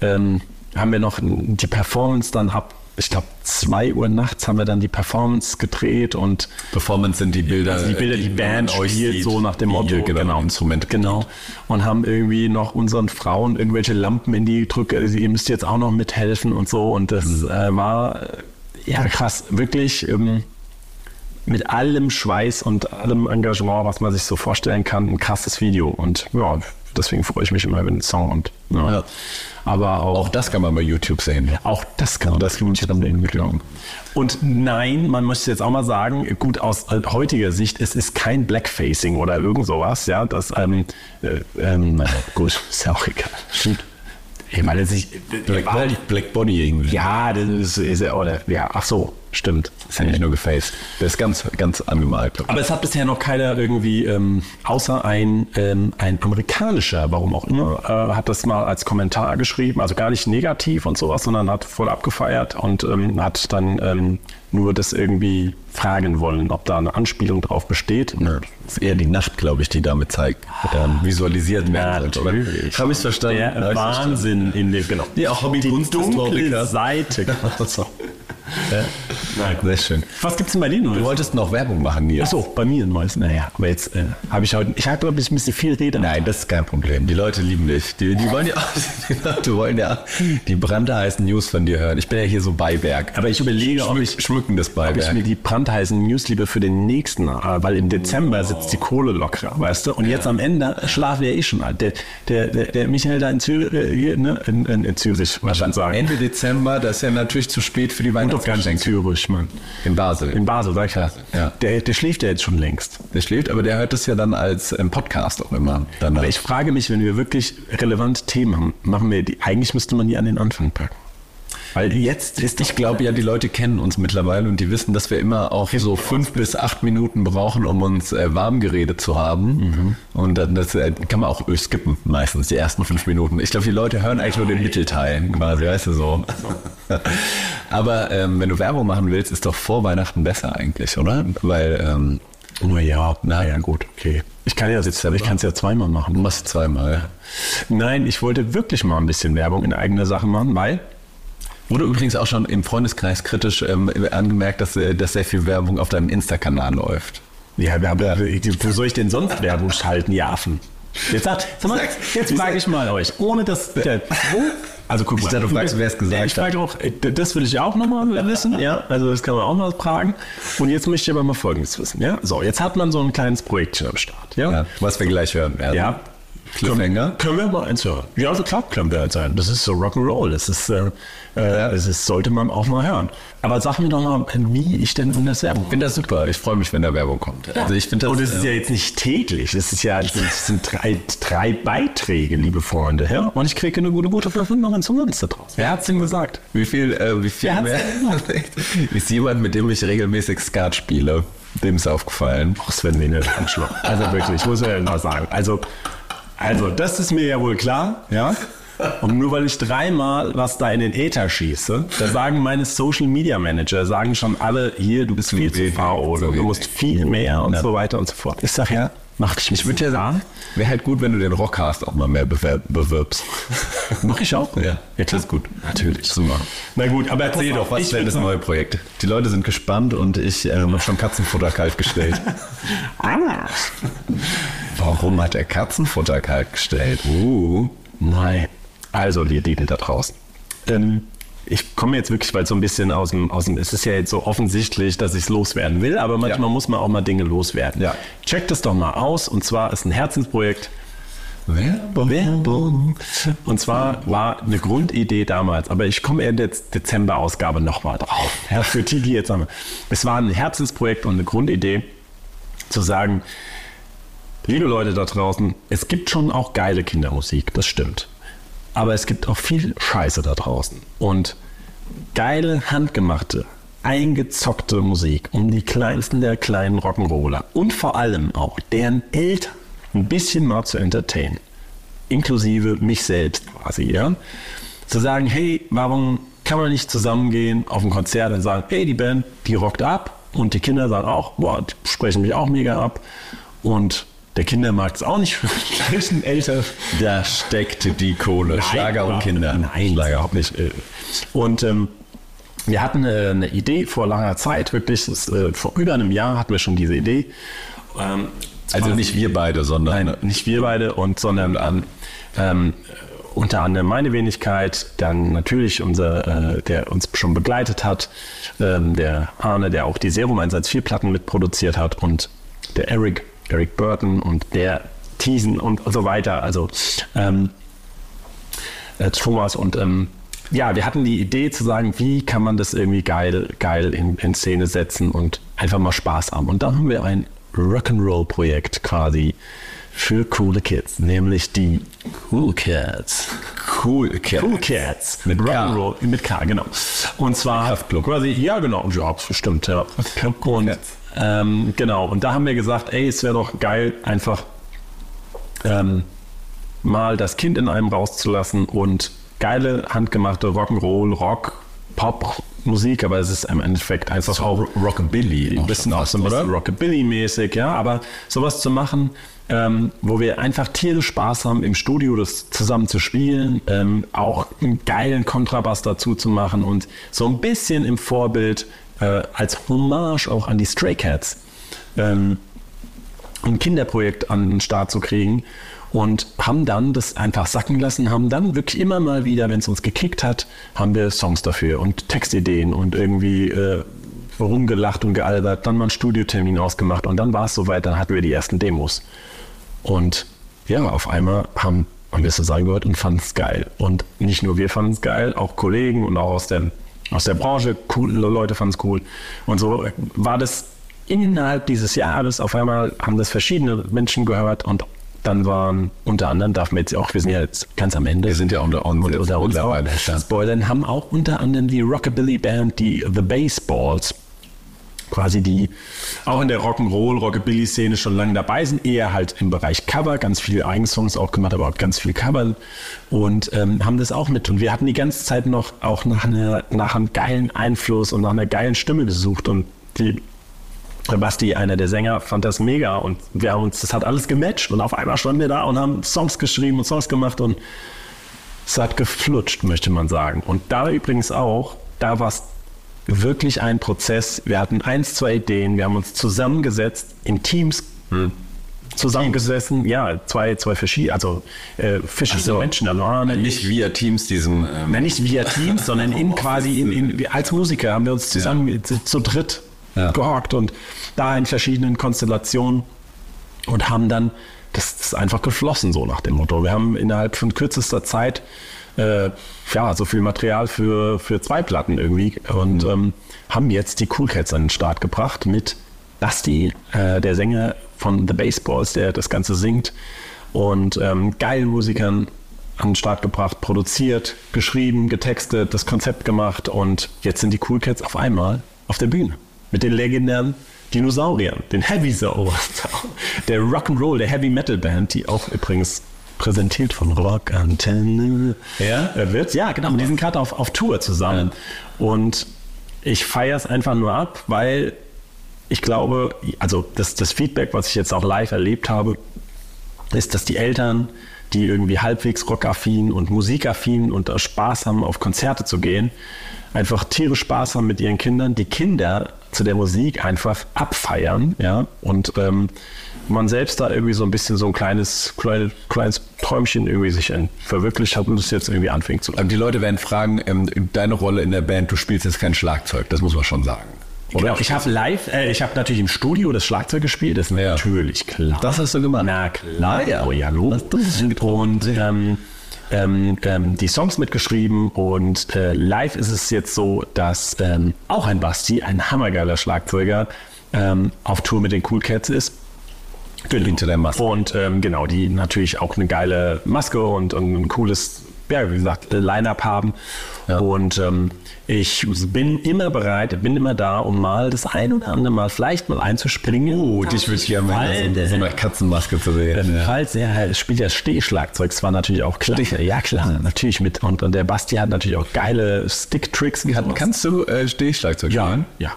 ähm, haben wir noch die Performance dann ab, ich glaube, zwei Uhr nachts haben wir dann die Performance gedreht und Performance sind die Bilder. also die Bilder, die man Band euch spielt sieht, so nach dem Motto, ihr genau, Instrument. genau. Und haben irgendwie noch unseren Frauen irgendwelche Lampen in die Drücke, also ihr müsst jetzt auch noch mithelfen und so. Und das Mhm. äh, war äh, ja krass, wirklich ähm, mit allem Schweiß und allem Engagement, was man sich so vorstellen kann, ein krasses Video. Und ja, deswegen freue ich mich immer über den Song und ja. Ja. Aber auch, Auch das kann man bei YouTube sehen. auch das kann man das lohnt sich dann irgendwie. Und nein, man muss jetzt auch mal sagen, gut aus heutiger Sicht, es ist kein Blackfacing oder irgend sowas, ja, das, ähm, äh, ähm, gut, <laughs> ist ja auch egal. Stimmt. Ich meine, sich, Black, Black Bonnie irgendwie. ja, das ist, ist ja, oder, ja, ach so, stimmt. ist ja nicht nur gefaced. Der ist ganz, ganz angemalt. Aber es hat bisher noch keiner irgendwie, ähm, außer ein, ähm, ein amerikanischer, warum auch immer, äh, hat das mal als Kommentar geschrieben, also gar nicht negativ und sowas, sondern hat voll abgefeiert und ähm, hat dann ähm, nur das irgendwie fragen wollen, ob da eine Anspielung drauf besteht. Ja, Das ist eher die Nacht, glaube ich, die damit zeigt, ähm, visualisiert werden natürlich. Habe ich verstanden? Der Hab ich's verstanden. Wahnsinn in dem, genau. Ja, Hobby die dunkle. Seite. <laughs> Sehr schön. Was gibt's denn bei denen Du Neues? wolltest noch Werbung machen, Nils. Ach so, bei mir Neues. Naja, aber jetzt äh, habe ich heute, ich habe glaube ich ein bisschen viel Rede. Nein, das ist kein Problem. Die Leute lieben dich. Die, die wollen ja, <laughs> die Leute wollen ja die brandheißen News von dir hören. Ich bin ja hier so Beiwerk. Aber ich überlege, ob ich, schmückendes ob ich Beiwerk. mir die brandheißen News lieber für den nächsten, äh, weil im Dezember sitzt die Kohle locker, weißt du? Und jetzt am Ende schlafen wir eh schon alt. Der, der, der, der Michael da in Zürich, äh, ne? in, in, in Zürich, man sagen. Ende Dezember, das ist ja natürlich zu spät für die Weihnachtsgeschenke. Zürich, Mann. In Basel. In Basel, sag ich ja. Ja. Der, der schläft ja jetzt schon längst. der schläft, aber der hört das ja dann als ähm, Podcast auch immer. Dann Aber ich frage mich, wenn wir wirklich relevante Themen haben, machen wir die, eigentlich müsste man die an den Anfang packen. Weil jetzt ist Ich glaube ja, die Leute kennen uns mittlerweile und die wissen, dass wir immer auch so fünf bis acht Minuten brauchen, um uns äh, warm geredet zu haben. Und dann das äh, kann man auch skippen, meistens die ersten fünf Minuten. Ich glaube, die Leute hören eigentlich nur den Mittelteil, quasi, weißt du so. Aber ähm, wenn du Werbung machen willst, ist doch vor Weihnachten besser eigentlich, oder? Weil ähm, Oh ja, naja, gut, okay. Ich kann ja jetzt, ich kann es ja zweimal du machen. machst zweimal. Nein, ich wollte wirklich mal ein bisschen Werbung in eigener Sache machen, weil Wurde übrigens auch schon im Freundeskreis kritisch ähm, angemerkt, dass, äh, dass sehr viel Werbung auf deinem Insta-Kanal läuft. Ja, wir haben, wo soll ich denn sonst Werbung schalten, ihr Affen? Jetzt, sagt, sag mal, jetzt frage ich mal euch, ohne dass, der, wo, Also guck Ich mal. dachte, du fragst, wer es gesagt ich frage auch, äh, das will ich auch nochmal wissen, ja. Also das kann man auch mal fragen. Und jetzt möchte ich aber mal Folgendes wissen, ja. So, jetzt hat man so ein kleines Projektchen am Start, ja. Ja, was wir gleich hören werden. Ja. Cliffhanger. Können wir mal eins hören? Ja, also klar können wir eins hören. Das ist so Rock'n'Roll. Das ist, äh, äh, das ist, sollte man auch mal hören. Aber sag mir doch mal, wie ich denn in das Werbung Ich finde das super. Ich freue mich, wenn da Werbung kommt. Also ich das. Und es ist ja jetzt nicht täglich. Das ist ja, das sind drei, drei Beiträge, liebe Freunde. Ja? Und ich kriege eine gute, gute Verfilmung zum Sonst da draus. Wer hat's denn gesagt? Wie viel, äh, wie viel mehr? <laughs> ist jemand, mit dem ich regelmäßig Skat spiele? Dem ist aufgefallen. Ach, Sven Wiener, Arschloch. Also wirklich, ich muss ja mal sagen. Also, also, das ist mir ja wohl klar, ja. Und nur weil ich dreimal was da in den Äther schieße, da sagen meine Social Media Manager, sagen schon alle, hier, du bist viel zu faul oder du musst viel mehr und Ja. so weiter und so fort. Ich sag ja, mach dich nicht. Ich würde ja sagen, wäre halt gut, wenn du den Rockcast auch mal mehr bewerb bewirbst. mach ich auch. Ja, ja das ist gut. natürlich. Super. Na gut, aber Erzähl doch, was wäre würd das neue Projekt? Die Leute sind gespannt und ich äh, habe schon Katzenfutter kalt gestellt. <laughs> Warum hat er Katzenfutter kalt gestellt? Uh. Nein. Also, die Idee da draußen. Ähm, ich komme jetzt wirklich, weil so ein bisschen aus dem, aus dem, es ist ja jetzt so offensichtlich, dass ich es loswerden will, aber manchmal Ja. muss man auch mal Dinge loswerden. Ja. Checkt es doch mal aus und zwar ist ein Herzensprojekt. Werbung. Werbung. Und zwar war eine Grundidee damals, aber ich komme in der Dezember-Ausgabe nochmal drauf. Ja, für die jetzt haben. Es war ein Herzensprojekt und eine Grundidee, zu sagen, liebe Leute da draußen, es gibt schon auch geile Kindermusik, das stimmt. Aber es gibt auch viel Scheiße da draußen. Und geile, handgemachte, eingezockte Musik um die kleinsten der kleinen Rock'n'Roller und vor allem auch deren Eltern ein bisschen mal zu entertainen. Inklusive mich selbst quasi, ja. Zu sagen, hey, warum kann man nicht zusammengehen auf ein Konzert und sagen, hey, die Band, die rockt ab und die Kinder sagen auch, boah, die sprechen mich auch mega ab und der Kindermarkt ist auch nicht für die gleichen Eltern. Da steckt die Kohle. Schlager und Nein, Kinder. Nein, Schlager überhaupt nicht. äh. Und ähm, wir hatten äh, eine Idee vor langer Zeit, wirklich, das, äh, vor über einem Jahr hatten wir schon diese Idee. Ähm, Also nicht wir beide, sondern Nein, nicht wir beide, und, sondern an, ähm, unter anderem meine Wenigkeit, dann natürlich unser, äh, der uns schon begleitet hat, ähm, der Arne, der auch die Serum 114 Platten mitproduziert hat und der Eric, Eric Burton und der Thiesen und so weiter. Also ähm, äh, Thomas und ähm, ja, wir hatten die Idee zu sagen, wie kann man das irgendwie geil, geil in, in Szene setzen und einfach mal Spaß haben. Und dann haben wir ein Rock'n'Roll-Projekt quasi für coole Kids, nämlich die Cool Cats. cool. Kerl. Cool Cats. Mit. Rock'n'Roll, mit K, genau. Und zwar quasi, ja genau, ja, bestimmt, ja. Und, ähm, genau, und da haben wir gesagt, ey, es wäre doch geil, einfach ähm, mal das Kind in einem rauszulassen und geile, handgemachte Rock'n'Roll, Rock, Pop, Musik, aber es ist im Endeffekt einfach auch Rockabilly. ein bisschen so ein bisschen Rockabilly-mäßig, ja, aber sowas zu machen, ähm, wo wir einfach tierisch Spaß haben, im Studio das zusammen zu spielen, ähm, auch einen geilen Kontrabass dazu zu machen und so ein bisschen im Vorbild äh, als Hommage auch an die Stray Cats ähm, ein Kinderprojekt an den Start zu kriegen und haben dann das einfach sacken lassen, haben dann wirklich immer mal wieder, wenn es uns gekickt hat, haben wir Songs dafür und Textideen und irgendwie äh, rumgelacht und gealbert, dann mal einen Studiotermin ausgemacht und dann war es soweit, dann hatten wir die ersten Demos. Und ja, auf einmal haben, haben wir es zusammen gehört und fanden es geil. Und nicht nur wir fanden es geil, auch Kollegen und auch aus der, aus der Branche, coole Leute fanden es cool. Und so war das innerhalb dieses Jahres, auf einmal haben das verschiedene Menschen gehört und dann waren unter anderem, darf man jetzt auch, wir sind ja jetzt ganz am Ende. Wir sind ja unter und jetzt unter uns mittlerweile. Spoilern, haben auch unter anderem die Rockabilly-Band, die The Baseballs, quasi die auch in der Rock'n'Roll, Rockabilly-Szene schon lange dabei sind, eher halt im Bereich Cover, ganz viele Eigensongs auch gemacht, aber auch ganz viel Cover. Und ähm, haben das auch mit. Und wir hatten die ganze Zeit noch auch nach, einer, nach einem geilen Einfluss und nach einer geilen Stimme gesucht. Und die Basti, einer der Sänger, fand das mega. Und wir haben uns, das hat alles gematcht. Und auf einmal standen wir da und haben Songs geschrieben und Songs gemacht und es hat geflutscht, möchte man sagen. Und da übrigens auch, da war es wirklich ein Prozess. Wir hatten eins, zwei Ideen, wir haben uns zusammengesetzt in Teams zusammengesessen. Ja, zwei, zwei verschiedene, also äh, verschiedene Menschen. Also, ah, Nicht via Teams diesen. Ähm, Nein, nicht via Teams, sondern in <laughs> quasi in, in, als Musiker haben wir uns zusammen zu, zu dritt Ja. gehockt und da in verschiedenen Konstellationen und haben dann das ist einfach geflossen so nach dem Motto. Wir haben innerhalb von kürzester Zeit äh, ja so viel Material für für zwei Platten irgendwie. Und ähm, haben jetzt die Cool Cats an den Start gebracht mit Basti, äh, der Sänger von The Baseballs, der das Ganze singt und ähm, geilen Musikern an den Start gebracht, produziert, geschrieben, getextet, das Konzept gemacht und jetzt sind die Cool Cats auf einmal auf der Bühne mit den legendären Dinosauriern, den Heavy Soul, <laughs> der Rock'n'Roll, der Heavy Metal Band, die auch übrigens präsentiert von Rock Antenne Ja? äh, wird. Ja, genau. Die sind gerade auf, auf Tour zusammen. Und ich feiere es einfach nur ab, weil ich glaube, also das, das Feedback, was ich jetzt auch live erlebt habe, ist, dass die Eltern, die irgendwie halbwegs rockaffin und musikaffin und da Spaß haben, auf Konzerte zu gehen, einfach tierisch Spaß haben mit ihren Kindern, die Kinder zu der Musik einfach abfeiern, ja, und ähm, man selbst da irgendwie so ein bisschen so ein kleines, kleines, kleines Träumchen irgendwie sich verwirklicht hat und es jetzt irgendwie anfängt zu die Leute werden fragen, ähm, deine Rolle in der Band, du spielst jetzt kein Schlagzeug, das muss man schon sagen. Genau, ich habe live, äh, ich habe natürlich im Studio das Schlagzeug gespielt, das ist Ja. natürlich klar. Das hast du gemacht. Na klar, ja. oh ja, hallo. Und ähm, ähm, ähm, die Songs mitgeschrieben und äh, live ist es jetzt so, dass ähm, auch ein Basti, ein hammergeiler Schlagzeuger, ähm, auf Tour mit den Cool Cats ist. Hinter der Maske. Und ähm, genau, die natürlich auch eine geile Maske und, und ein cooles, ja, wie gesagt, Line-Up haben. Und ähm, ich bin immer bereit, bin immer da, um mal das ein oder andere Mal vielleicht mal einzuspringen. Oh, dich würde ich gerne mal in so einer Katzenmaske zu sehen. Ja. Falls er halt spielt ja Stehschlagzeug, das war natürlich auch klar. Ja, klar, natürlich mit. Und, und der Basti hat natürlich auch geile Stick-Tricks. sowas. Kannst du äh, Stehschlagzeug ja, spielen? ja.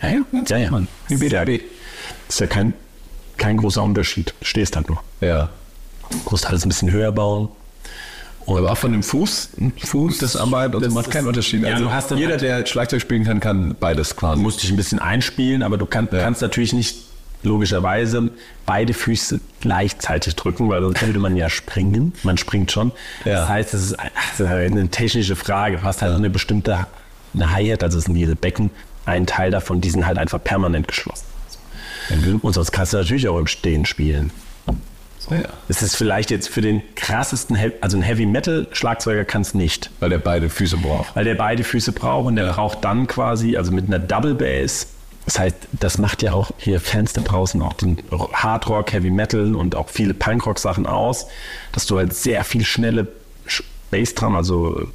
Ja, ja. ja, ja. Mann. Wie bitte? Ist ja kein, kein großer Unterschied. Stehst halt nur. Ja. Musst alles ein bisschen höher bauen. Aber auch von dem Fuß, Fuß das Arbeit und so das macht keinen Unterschied. Ja, Also du hast jeder, halt- der Schlagzeug spielen kann, kann beides quasi. musst dich ein bisschen einspielen, aber du kann, kannst natürlich nicht logischerweise beide Füße gleichzeitig drücken, weil sonst könnte man ja springen. Man springt schon. Ja. Das heißt, das ist eine technische Frage. Du hast halt eine bestimmte eine Hi-Hat, also es sind diese Becken, ein Teil davon, die sind halt einfach permanent geschlossen. Und sonst kannst du natürlich auch im Stehen spielen. ja. Es ist vielleicht jetzt für den krassesten, He- also ein Heavy Metal Schlagzeuger kann es nicht. Weil der beide Füße braucht. Weil der beide Füße braucht und der braucht dann quasi, also mit einer Double Bass. Das heißt, das macht ja auch hier Fans da draußen auch den Hard Rock, Heavy Metal und auch viele Punkrock Sachen aus, dass du halt sehr viel schnelle Sch- Bassdrum, also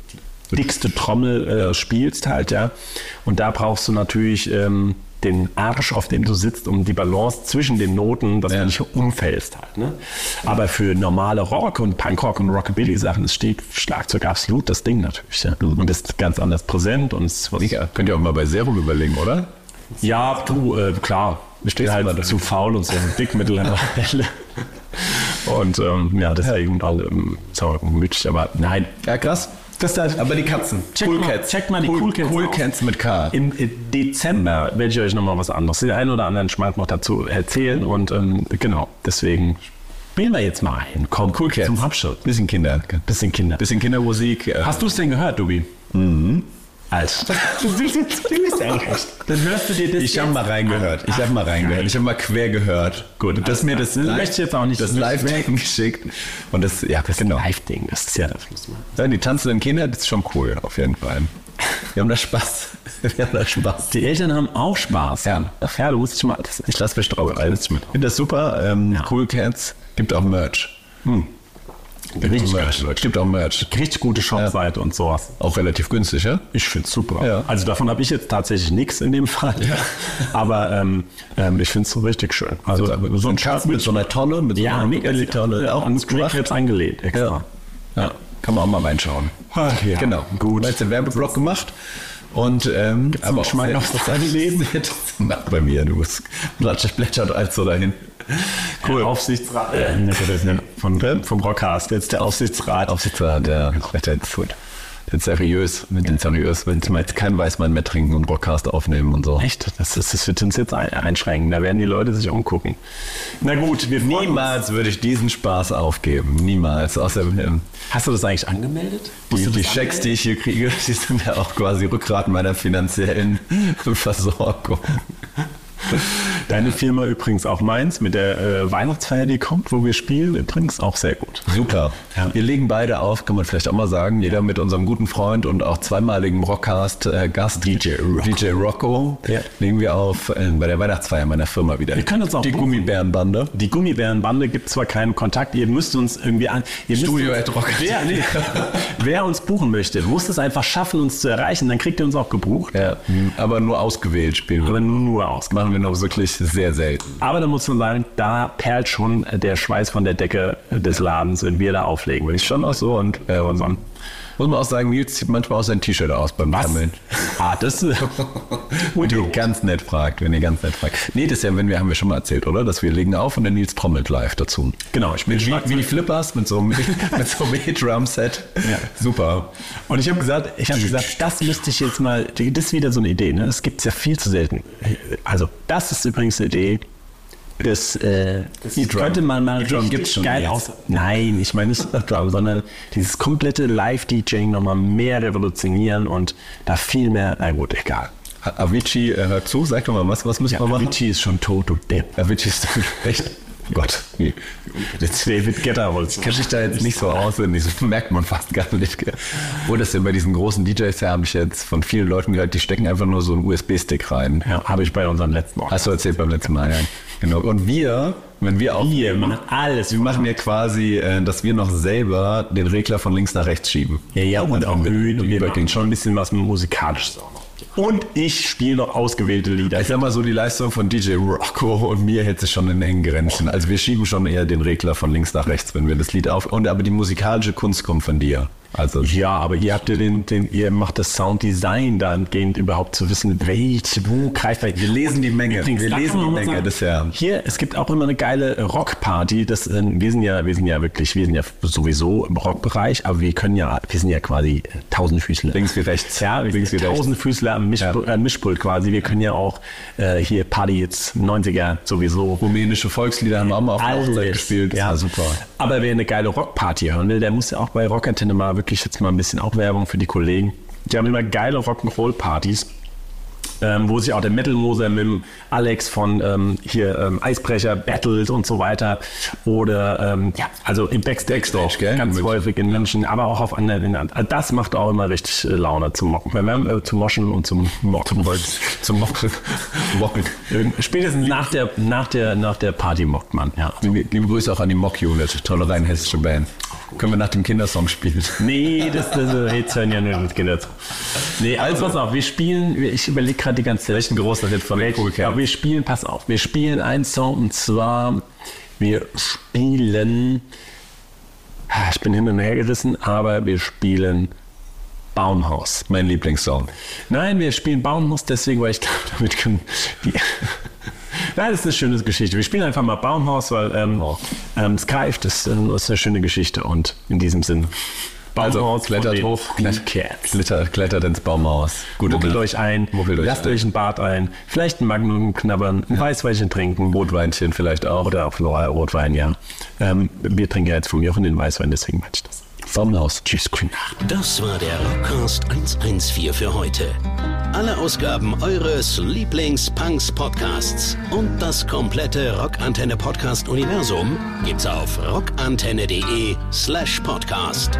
dickste Trommel äh, spielst halt, ja. Und da brauchst du natürlich ähm, den Arsch, auf dem du sitzt, um die Balance zwischen den Noten, dass Ja. du nicht umfällst halt. Ne? Aber für normale Rock und Punkrock und Rockabilly-Sachen es steht Schlagzeug absolut das Ding natürlich. Ja. Und ist ganz anders präsent und es Ja, könnt ihr auch mal bei Serum überlegen, oder? ja, du, äh, klar. Ich bin du halt zu faul und so dick mittlerweile. <laughs> und ähm, ja, deswegen ähm, so gemütlich, aber nein. Ja, krass. Das da, Aber die Katzen. Check mal- check mal die Cool Cats Cool. Cats mit K. Im äh, Dezember werde ich euch nochmal was anderes, den einen oder anderen Schmarrn noch dazu erzählen. Und ähm, genau, deswegen spielen wir jetzt mal ein. Komm, Cool Cats. zum Abschluss. Bisschen Kinder. Bisschen Kinder. Bisschen Kindermusik. äh, Hast du es denn gehört, Dubi? Mhm. Alter. <laughs> Du bist, bist eigentlich. Dann hörst du dir das Ich habe mal reingehört. Ich habe mal reingehört. Ich habe mal quer gehört. Gut. Das mir das, Das möchte ich jetzt auch nicht- das Live-Ding geschickt. Und das, ja, das genau. Live-Ding, das ist ja das muss man. Ja, die tanzenden Kinder, das ist schon cool, auf jeden Fall. Wir haben da Spaß. <laughs> Wir haben da Spaß. Die Eltern haben auch Spaß. Ja. Ach ja, du musst dich mal. Das, Ich lasse mich drauf ein. Ich finde das super. Ähm, Cool Cats gibt auch Merch. Richtig, Merch. Gibt auch Merch. richtig gute Shopseite und sowas. Auch relativ günstig, ja? Ich finde es super. Ja. Also davon habe ich jetzt tatsächlich nichts in dem Fall. <laughs> Aber ähm, ähm, ich finde es so richtig schön. Also so ein Schatz mit so einer Tonne, mit so ja, einer mega Tonne. auch an Clips angelehnt. Extra. Ja, kann man auch mal reinschauen. Ja, Genau, gut. Jetzt den Werbeblock gemacht. Und ähm, aber auch sehr auf interessante Leben. <laughs> Mach bei mir, du bist plätschert als so dahin. <laughs> Cool. Der Aufsichtsrat äh, das von, vom Rockcast, jetzt der Aufsichtsrat. Aufsichtsrat, der Wetter ist gut. Jetzt seriös, mit den seriös, wenn wir jetzt kein Weißwein mehr trinken und Rockcast aufnehmen und so. Echt? Das, ist, das wird uns jetzt ein, einschränken. Da werden die Leute sich umgucken. Na gut, wir uns. Niemals würde ich diesen Spaß aufgeben. Niemals. Außer ähm, Hast du das eigentlich angemeldet? die, die das Schecks, die ich hier kriege, <laughs> die sind ja auch quasi Rückgrat meiner finanziellen <laughs> Versorgung. Deine Firma übrigens auch meins mit der äh, Weihnachtsfeier, die kommt, wo wir spielen, übrigens auch sehr gut. Super. Ja. Wir legen beide auf, kann man vielleicht auch mal sagen. Jeder mit unserem guten Freund und auch zweimaligen Rockcast-Gast DJ Rocco. DJ Rocco Ja. legen wir auf äh, bei der Weihnachtsfeier meiner Firma wieder. Wir können uns auch die buchen. Gummibärenbande. Die Gummibärenbande gibt zwar keinen Kontakt, ihr müsst uns irgendwie an. Studio uns, at Rock. wer, nee, <laughs> wer uns buchen möchte, muss es einfach schaffen, uns zu erreichen, dann kriegt ihr uns auch gebucht. Ja, aber nur ausgewählt spielen wir. Aber nur aus. machen wir noch wirklich sehr selten. Aber da muss man sagen, da perlt schon der Schweiß von der Decke des Ladens, wenn wir da auflegen. Will ich schon auch so und äh, unseren. Muss man auch sagen, Nils zieht manchmal auch sein T-Shirt aus beim Sammeln. Ah, das ist. <laughs> Wenn ihr ganz nett fragt, wenn ihr ganz nett fragt. Nee, das ist ja, wenn wir, haben wir schon mal erzählt, oder? Dass wir legen auf und der Nils trommelt live dazu. Genau, ich bin wie, wie die Flippers mit so einem, <laughs> mit so einem. Ja. Super. Und ich habe gesagt, ich habe gesagt, das müsste ich jetzt mal, das ist wieder so eine Idee, ne? Das gibt es ja viel zu selten. Also, das ist übrigens eine Idee. Das, äh, das könnte man mal richtig gibt's schon geil aus. Nein, ich meine nicht das Drum, sondern dieses komplette Live-DJing nochmal mehr revolutionieren und da viel mehr, na gut, egal. Avicii äh, hört zu, sag doch mal, was, was müssen Ja, wir machen? Avicii ist schon tot, du Depp. Avicii ist <laughs> echt. Gott. David Ich kenne mich da jetzt nicht so aus, und das merkt man fast gar nicht. Wo das denn bei diesen großen DJs, ja, habe ich jetzt von vielen Leuten gehört, die stecken einfach nur so einen USB-Stick rein. Ja, habe ich bei unseren letzten Mal. Hast du erzählt beim letzten Mal, ja. Genau. Und wir, wenn wir auch. Wir machen alles. Wir machen ja quasi, äh, dass wir noch selber den Regler von links nach rechts schieben. Ja, ja, und auch mit- Höhen und wir machen schon ein bisschen was Musikalisches auch noch. Und ich spiele noch ausgewählte Lieder. Ich sag mal so, die Leistung von DJ Rocco und mir sich schon in engen Grenzen. Also wir schieben schon eher den Regler von links nach rechts, wenn wir das Lied auf. Und aber die musikalische Kunst kommt von dir. Also Ja, aber ihr habt ja den, den, ihr macht das Sounddesign dahingehend überhaupt zu wissen, welche, wo greift wir. wir lesen die Menge. Übrigens, wir lesen die Menge. sagen, Das ja. Hier, es gibt auch immer eine geile Rockparty. Das, äh, wir sind ja, wir sind ja wirklich, wir sind ja sowieso im Rockbereich, aber wir können ja, wir sind ja quasi äh, Tausendfüßler. Links wie rechts. Ja, wir Links wie sind rechts. Tausendfüßler am Misch, äh, Mischpult quasi. Wir können ja auch äh, hier Party jetzt 90er sowieso. Rumänische Volkslieder haben wir auch mal auf der Hochzeit gespielt. Das ja, super. Aber wer eine geile Rockparty hören will, der muss ja auch bei Rockantenne mal wirklich jetzt mal ein bisschen auch Werbung für die Kollegen. Die haben immer geile Rock'n'Roll-Partys. Ähm, wo sich auch der Metal-Moser mit dem Alex von ähm, hier ähm, Eisbrecher battelt und so weiter. Oder ähm, ja, also im Backstage, gell? ganz Mit- häufig in München, aber auch auf anderen. Also das macht auch immer richtig äh, Laune zum Mocken. Wenn wir, äh, zum Moschen und zum Mocken. Zum Mocken. Mocken. Spätestens nach der, nach der, nach der Party mockt man. Ja. Liebe, liebe Grüße auch an die Mock Unit, tolle rein hessische Band. Können wir nach dem Kindersong spielen? <laughs> Nee, das, das jetzt hören ja nur die Kinder zu. Nee, also pass auf, wir spielen, ich überlege gerade die ganze Zeit. Welchen großen Hit von Welchen- Cool ja, wir spielen, pass auf, wir spielen einen Song und zwar, wir spielen, ich bin hin und her gerissen, aber wir spielen Baumhaus. Mein Lieblingssong. Nein, wir spielen Baumhaus deswegen, weil ich glaube, damit können die. Nein, das ist eine schöne Geschichte. Wir spielen einfach mal Baumhaus, weil ähm, ähm, es greift, das, ähm, das ist eine schöne Geschichte und in diesem Sinn. Also, Baumhaus klettert von den hoch, klettert, klettert, klettert ins Baumhaus. Gute Muckelt euch ein, Muckelt euch lasst ein. euch ein Bad ein, vielleicht ein Magnum knabbern, ein Weißweinchen trinken. Rotweinchen vielleicht auch. Oder auch Rotwein, ja. Ähm, wir trinken ja jetzt von mir auch in den Weißwein, deswegen meine ich das. Baumhaus. Tschüss, gute Nacht. Das war der Rockcast 114 für heute. Alle Ausgaben eures Lieblings-Punks-Podcasts und das komplette Rockantenne Podcast-Universum gibt's auf rockantenne.de slash podcast.